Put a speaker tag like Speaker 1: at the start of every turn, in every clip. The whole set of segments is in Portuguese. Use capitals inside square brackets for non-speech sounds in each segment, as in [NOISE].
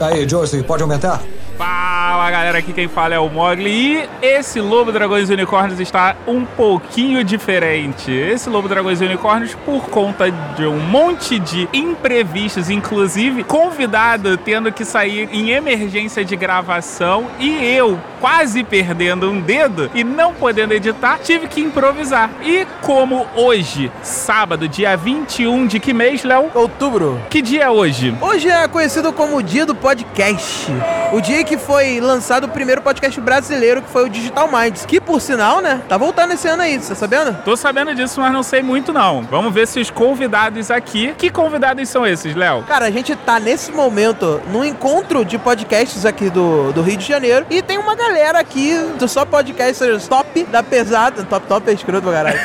Speaker 1: Aí, Josie, pode aumentar?
Speaker 2: Fala galera, aqui quem fala é o Mogli e esse Lobo Dragões e Unicórnios está um pouquinho diferente. Esse Lobo Dragões e Unicórnios, por conta de um monte de imprevistos, inclusive convidado tendo que sair em emergência de gravação e eu quase perdendo um dedo e não podendo editar, tive que improvisar. E como hoje, sábado, dia 21 de que mês, Léo?
Speaker 3: Outubro.
Speaker 2: Que dia é hoje?
Speaker 3: Hoje é conhecido como o dia do podcast. O dia que foi lançado o primeiro podcast brasileiro, que foi o Digital Minds. Que, por sinal, né, tá voltando esse ano aí, tá sabendo?
Speaker 2: Tô sabendo disso, mas não sei muito não. Vamos ver se os convidados aqui... Que convidados são esses, Léo?
Speaker 3: Cara, a gente tá nesse momento num encontro de podcasts aqui do, do Rio de Janeiro e tem uma galera aqui do só podcasters top da pesada. Top top é escroto pra caralho.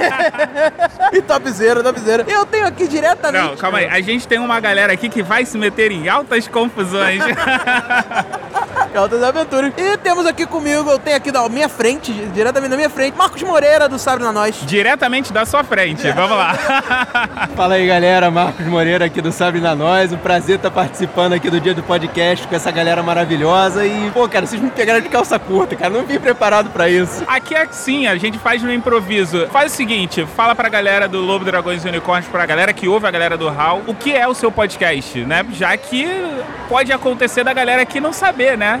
Speaker 3: [LAUGHS] e topzera, topzera. Eu tenho aqui diretamente.
Speaker 2: Não, calma aí. A gente tem uma galera aqui que vai se meter em altas confusões. [LAUGHS]
Speaker 3: Altas aventuras. E temos aqui comigo, eu tenho aqui da minha frente, diretamente na minha frente, Marcos Moreira do Sabre na Nós.
Speaker 2: Diretamente da sua frente. Vamos lá. [LAUGHS]
Speaker 4: Fala aí, galera. Marcos Moreira aqui do Sabre na Nós. Um prazer estar participando aqui do dia do podcast com essa galera maravilhosa. E, pô, cara, vocês me pegaram de calça curta, cara. Não vim preparado para isso.
Speaker 2: Aqui é assim, a gente faz no improviso. Faz o seguinte, fala pra galera do Lobo, Dragões e Unicórnios, pra galera que ouve a galera do HAL, o que é o seu podcast, né? Já que pode acontecer da galera aqui não saber, né?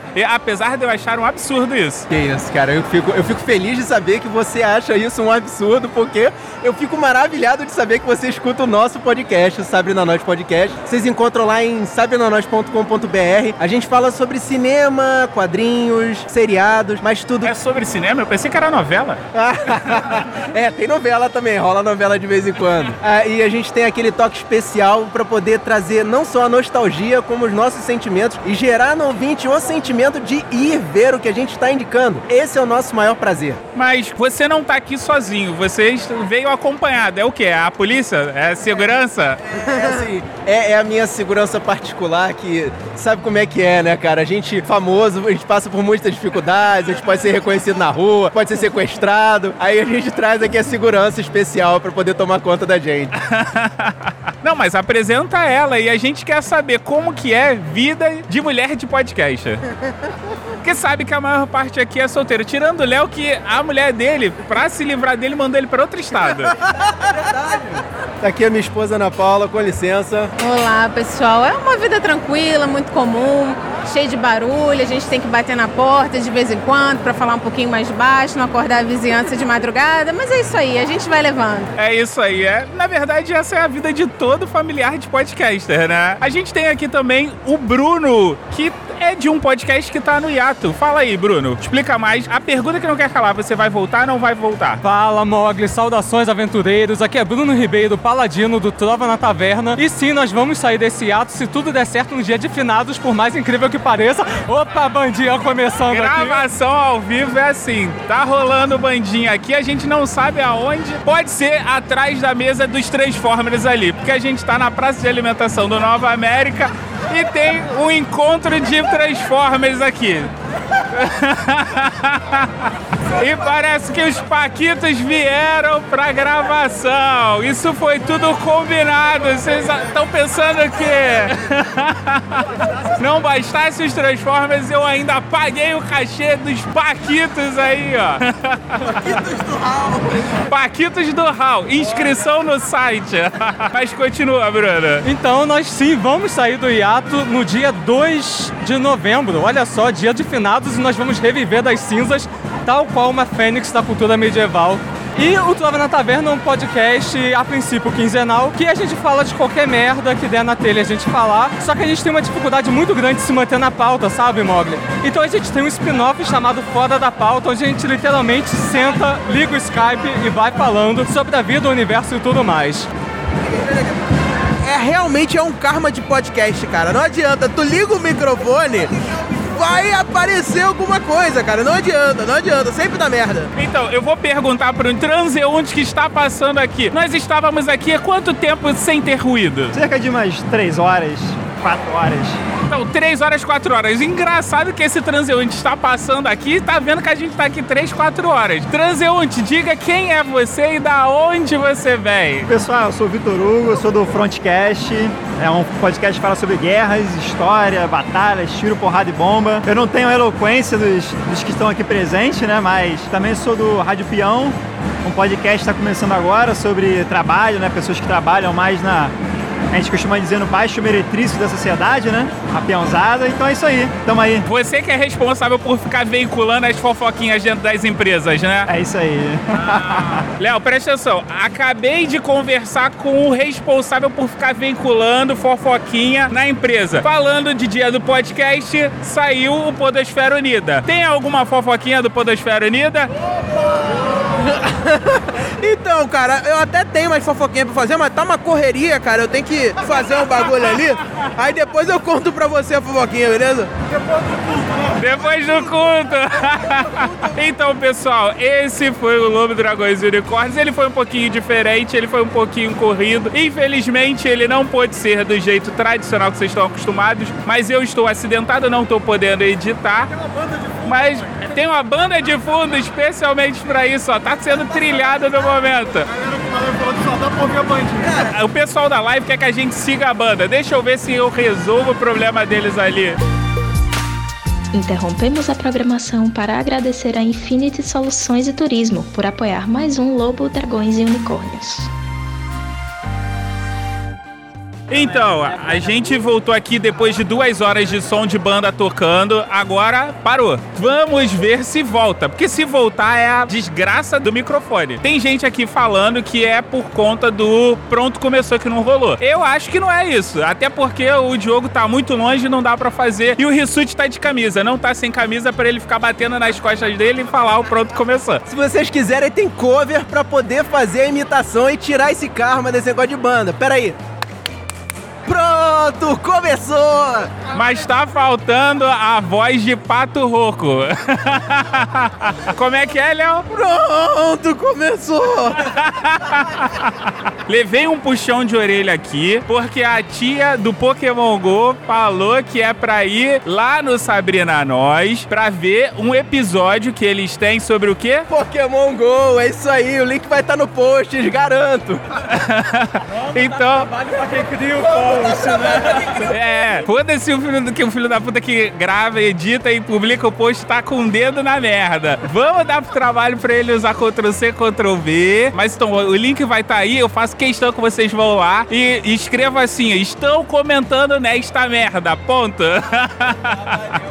Speaker 2: E, apesar de eu achar um absurdo isso.
Speaker 4: Que isso, cara. Eu fico, eu fico feliz de saber que você acha isso um absurdo, porque eu fico maravilhado de saber que você escuta o nosso podcast, o Sabre na Nós Podcast. Vocês encontram lá em sabrenanois.com.br. A gente fala sobre cinema, quadrinhos, seriados, mas tudo.
Speaker 2: É sobre cinema? Eu pensei que era novela. [LAUGHS]
Speaker 4: é, tem novela também, rola novela de vez em quando. Ah, e a gente tem aquele toque especial para poder trazer não só a nostalgia, como os nossos sentimentos e gerar no ouvinte o sentimento de ir ver o que a gente está indicando. Esse é o nosso maior prazer.
Speaker 2: Mas você não tá aqui sozinho, você veio acompanhado. É o quê? É a polícia? É a segurança?
Speaker 4: É assim, é, é a minha segurança particular que sabe como é que é, né, cara? A gente famoso, a gente passa por muitas dificuldades, a gente pode ser reconhecido na rua, pode ser sequestrado. Aí a gente traz aqui a segurança especial para poder tomar conta da gente. [LAUGHS]
Speaker 2: Não, mas apresenta ela e a gente quer saber como que é vida de mulher de podcast. [LAUGHS] Porque sabe que a maior parte aqui é solteiro. Tirando o Léo, que a mulher dele, pra se livrar dele, mandou ele pra outro estado.
Speaker 4: Tá aqui a minha esposa Ana Paula, com licença.
Speaker 5: Olá, pessoal. É uma vida tranquila, muito comum, cheia de barulho. A gente tem que bater na porta de vez em quando para falar um pouquinho mais baixo, não acordar a vizinhança de madrugada. Mas é isso aí, a gente vai levando.
Speaker 2: É isso aí. É, na verdade, essa é a vida de todo familiar de podcaster, né? A gente tem aqui também o Bruno, que é de um podcast que tá no hiato. Fala aí, Bruno. Explica mais. A pergunta que não quer calar, você vai voltar ou não vai voltar?
Speaker 6: Fala, Mogli. Saudações, aventureiros. Aqui é Bruno Ribeiro, paladino do Trova na Taverna. E sim, nós vamos sair desse hiato se tudo der certo no dia de finados, por mais incrível que pareça. Opa, bandinha começando aqui.
Speaker 2: Gravação ao vivo é assim. Tá rolando bandinha aqui, a gente não sabe aonde. Pode ser atrás da mesa dos Transformers ali, porque a gente tá na praça de alimentação do Nova América e tem um encontro de Transformers aqui. [LAUGHS] E parece que os Paquitos vieram pra gravação. Isso foi tudo combinado. Vocês estão pensando que [LAUGHS] não bastasse os Transformers, eu ainda paguei o cachê dos Paquitos aí, ó. Paquitos do Hall. Paquitos do Hall. Inscrição no site. [LAUGHS] Mas continua, Bruna.
Speaker 6: Então nós sim vamos sair do hiato no dia 2 de novembro. Olha só, dia de finados nós vamos reviver das cinzas, tal qual uma fênix da cultura medieval. E o Trova na Taverna é um podcast, a princípio, quinzenal, que a gente fala de qualquer merda que der na telha a gente falar, só que a gente tem uma dificuldade muito grande de se manter na pauta, sabe, Mogli? Então a gente tem um spin-off chamado Fora da Pauta, onde a gente literalmente senta, liga o Skype e vai falando sobre a vida, o universo e tudo mais.
Speaker 3: É realmente é um karma de podcast, cara. Não adianta, tu liga o microfone, vai aparecer alguma coisa, cara. Não adianta, não adianta, sempre dá merda.
Speaker 2: Então, eu vou perguntar para um transeunte que está passando aqui. Nós estávamos aqui há quanto tempo sem ter ruído?
Speaker 7: Cerca de umas três horas.
Speaker 1: quatro horas.
Speaker 2: Então, 3 horas, 4 horas. Engraçado que esse transeunte está passando aqui e tá vendo que a gente tá aqui 3, 4 horas. Transeunte, diga quem é você e da onde você vem.
Speaker 1: Pessoal, eu sou o Vitor Hugo, sou do Frontcast. É um podcast que fala sobre guerras, história, batalhas, tiro, porrada e bomba. Eu não tenho a eloquência dos, dos que estão aqui presentes, né? Mas também sou do Rádio Peão, um podcast está começando agora sobre trabalho, né? Pessoas que trabalham mais na a gente costuma dizer no baixo meretrício da sociedade, né? A peãozada. Então é isso aí. Tamo aí.
Speaker 2: Você que é responsável por ficar veiculando as fofoquinhas dentro das empresas, né?
Speaker 1: É isso aí.
Speaker 2: Léo, presta atenção. Acabei de conversar com o responsável por ficar veiculando fofoquinha na empresa. Falando de dia do podcast, saiu o Podosfera Unida. Tem alguma fofoquinha do Podosfera Unida? [LAUGHS]
Speaker 3: Então, cara, eu até tenho mais fofoquinha pra fazer, mas tá uma correria, cara. Eu tenho que fazer um bagulho ali. Aí depois eu conto pra você a fofoquinha, beleza?
Speaker 2: Depois do culto. [LAUGHS] então, pessoal, esse foi o Lobo Dragões e Unicórnios. Ele foi um pouquinho diferente, ele foi um pouquinho corrido. Infelizmente, ele não pôde ser do jeito tradicional que vocês estão acostumados, mas eu estou acidentado, não estou podendo editar. Mas tem uma banda de fundo especialmente pra isso, ó. Tá sendo trilhada no momento. O pessoal da live quer que a gente siga a banda. Deixa eu ver se eu resolvo o problema deles ali.
Speaker 7: Interrompemos a programação para agradecer a Infinity Soluções e Turismo por apoiar mais um Lobo, Dragões e Unicórnios.
Speaker 2: Então, a gente voltou aqui depois de duas horas de som de banda tocando. Agora parou. Vamos ver se volta. Porque se voltar é a desgraça do microfone. Tem gente aqui falando que é por conta do pronto começou que não rolou. Eu acho que não é isso. Até porque o Diogo tá muito longe, não dá pra fazer. E o Rissuti tá de camisa. Não tá sem camisa pra ele ficar batendo nas costas dele e falar o pronto começou.
Speaker 4: Se vocês quiserem, tem cover pra poder fazer a imitação e tirar esse karma desse negócio de banda. Pera aí. Pronto, começou!
Speaker 2: Mas tá faltando a voz de Pato Roco. [LAUGHS] Como é que é, Léo?
Speaker 3: Pronto, começou!
Speaker 2: Levei um puxão de orelha aqui, porque a tia do Pokémon GO falou que é pra ir lá no Sabrina Nós pra ver um episódio que eles têm sobre o quê?
Speaker 4: Pokémon GO, é isso aí, o link vai estar no post, garanto.
Speaker 2: então. É, foda-se o filho do que o filho da puta que grava, edita e publica o post tá com o dedo na merda. Vamos dar pro trabalho pra ele usar Ctrl C, Ctrl V. Mas então, o link vai estar tá aí, eu faço questão que vocês vão lá e escreva assim: estão comentando nesta merda. Ponto. [LAUGHS]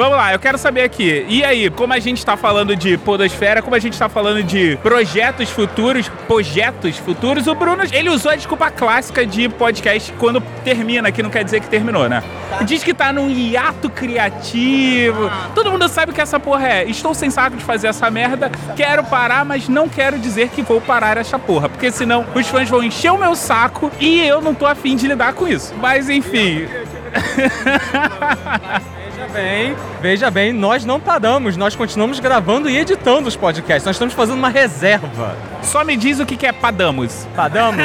Speaker 2: Vamos lá, eu quero saber aqui. E aí, como a gente tá falando de podosfera, como a gente tá falando de projetos futuros, projetos futuros, o Bruno, ele usou a desculpa clássica de podcast quando termina, que não quer dizer que terminou, né? Diz que tá num hiato criativo. Todo mundo sabe que essa porra é. Estou sem saco de fazer essa merda, quero parar, mas não quero dizer que vou parar essa porra. Porque senão os fãs vão encher o meu saco e eu não tô afim de lidar com isso. Mas enfim.
Speaker 6: Veja bem, veja bem, nós não paramos, nós continuamos gravando e editando os podcasts. Nós estamos fazendo uma reserva.
Speaker 2: Só me diz o que que é padamos.
Speaker 6: Padamos?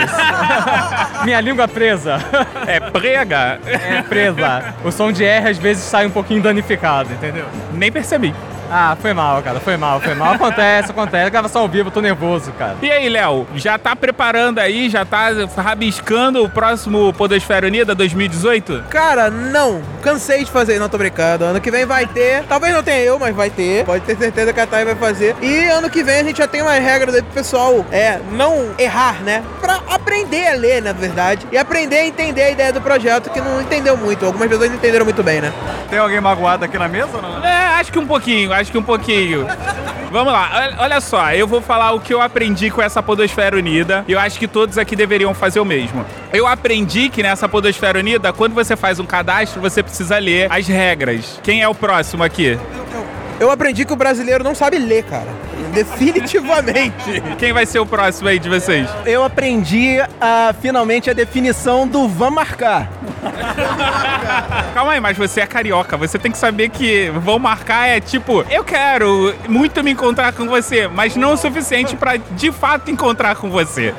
Speaker 6: [LAUGHS] Minha língua presa.
Speaker 2: É prega?
Speaker 6: É presa. O som de R às vezes sai um pouquinho danificado, entendeu?
Speaker 2: Nem percebi.
Speaker 6: Ah, foi mal, cara, foi mal, foi mal. Acontece, acontece. Gravação ao vivo, eu tô nervoso, cara.
Speaker 2: E aí, Léo, já tá preparando aí, já tá rabiscando o próximo Podosfera Unida 2018?
Speaker 3: Cara, não. Cansei de fazer. Não, tô brincando. Ano que vem vai ter. Talvez não tenha eu, mas vai ter. Pode ter certeza que a Thay vai fazer. E ano que vem a gente já tem umas regras aí pro pessoal é, não errar, né? Pra aprender a ler, na verdade. E aprender a entender a ideia do projeto, que não entendeu muito. Algumas pessoas não entenderam muito bem, né?
Speaker 1: Tem alguém magoado aqui na mesa ou não?
Speaker 2: É, acho que um pouquinho, acho que um pouquinho. Vamos lá, ol- olha só, eu vou falar o que eu aprendi com essa Podosfera Unida. E eu acho que todos aqui deveriam fazer o mesmo. Eu aprendi que nessa Podosfera Unida, quando você faz um cadastro, você precisa ler as regras. Quem é o próximo aqui?
Speaker 3: Eu aprendi que o brasileiro não sabe ler, cara. Definitivamente. [LAUGHS]
Speaker 2: Quem vai ser o próximo aí de vocês?
Speaker 4: Eu aprendi a, finalmente a definição do vão marcar. [LAUGHS]
Speaker 2: Calma aí, mas você é carioca. Você tem que saber que vão marcar é tipo, eu quero muito me encontrar com você, mas não o suficiente pra de fato encontrar com você.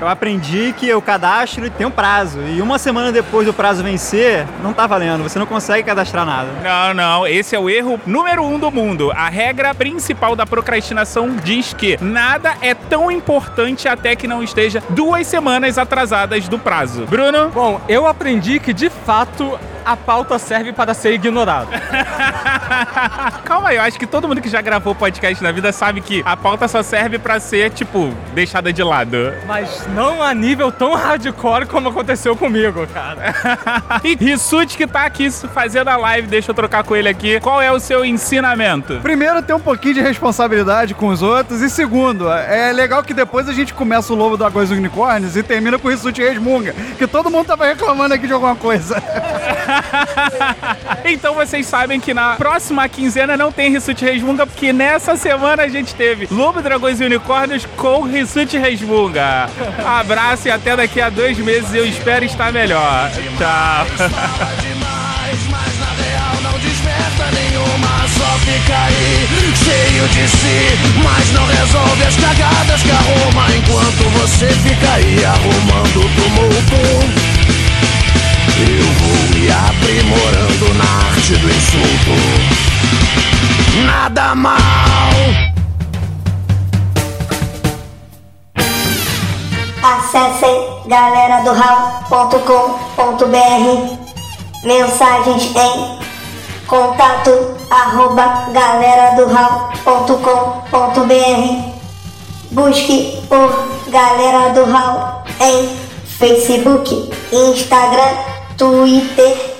Speaker 1: Eu aprendi que o cadastro tem um prazo. E uma semana depois do prazo vencer, não tá valendo. Você não consegue cadastrar nada.
Speaker 2: Não, não. Esse é o erro número um do mundo. A regra principal da procrastinação diz que nada é tão importante até que não esteja duas semanas atrasadas do prazo. Bruno?
Speaker 6: Bom, eu aprendi que de fato a pauta serve para ser ignorada. [LAUGHS]
Speaker 2: Calma aí, eu acho que todo mundo que já gravou podcast na vida sabe que a pauta só serve pra ser, tipo, deixada de lado.
Speaker 6: Mas não a nível tão hardcore como aconteceu comigo, cara. [LAUGHS]
Speaker 2: e Rissuti que tá aqui fazendo a live, deixa eu trocar com ele aqui. Qual é o seu ensinamento?
Speaker 8: Primeiro, ter um pouquinho de responsabilidade com os outros. E segundo, é legal que depois a gente começa o Lobo Dragões e Unicórnios e termina com o Rissuti Resmunga, que todo mundo tava reclamando aqui de alguma coisa. [LAUGHS] [LAUGHS]
Speaker 2: então vocês sabem que na próxima quinzena não tem Rissuti Resmunga, porque nessa semana a gente teve Lobo, Dragões e Unicórnios com Rissuti Resmunga. Abraço e até daqui a dois meses eu espero estar melhor. Tchau.
Speaker 9: fica aí cheio de si, mas [LAUGHS] não resolve as cagadas que arruma enquanto você fica aí arrumando tumulto. Insulto. Nada mal.
Speaker 10: Acessem galera do Mensagens em contato arroba galera do Busque por Galera do Hall em Facebook, Instagram, Twitter